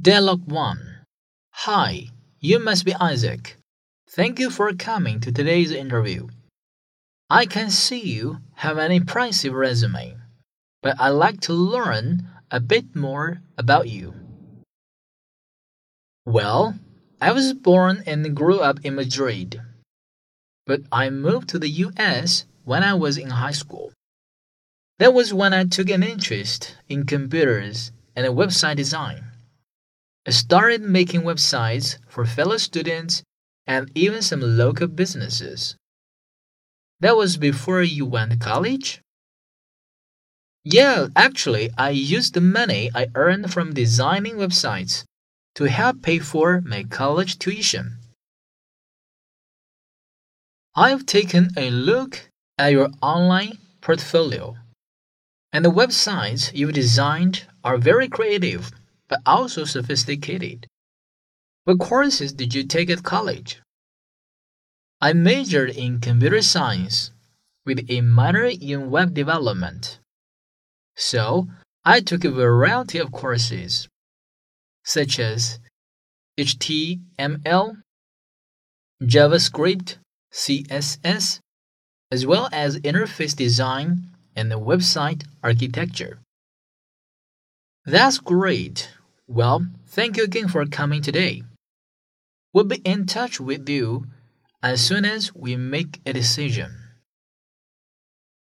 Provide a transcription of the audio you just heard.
Dialogue 1 Hi, you must be Isaac. Thank you for coming to today's interview. I can see you have an impressive resume, but I'd like to learn a bit more about you. Well, I was born and grew up in Madrid, but I moved to the US when I was in high school. That was when I took an interest in computers and website design. I started making websites for fellow students and even some local businesses. That was before you went to college? Yeah, actually, I used the money I earned from designing websites to help pay for my college tuition. I've taken a look at your online portfolio, and the websites you've designed are very creative but also sophisticated. What courses did you take at college? I majored in computer science with a minor in web development. So, I took a variety of courses, such as HTML, JavaScript, CSS, as well as interface design and the website architecture. That's great. Well, thank you again for coming today. We'll be in touch with you as soon as we make a decision.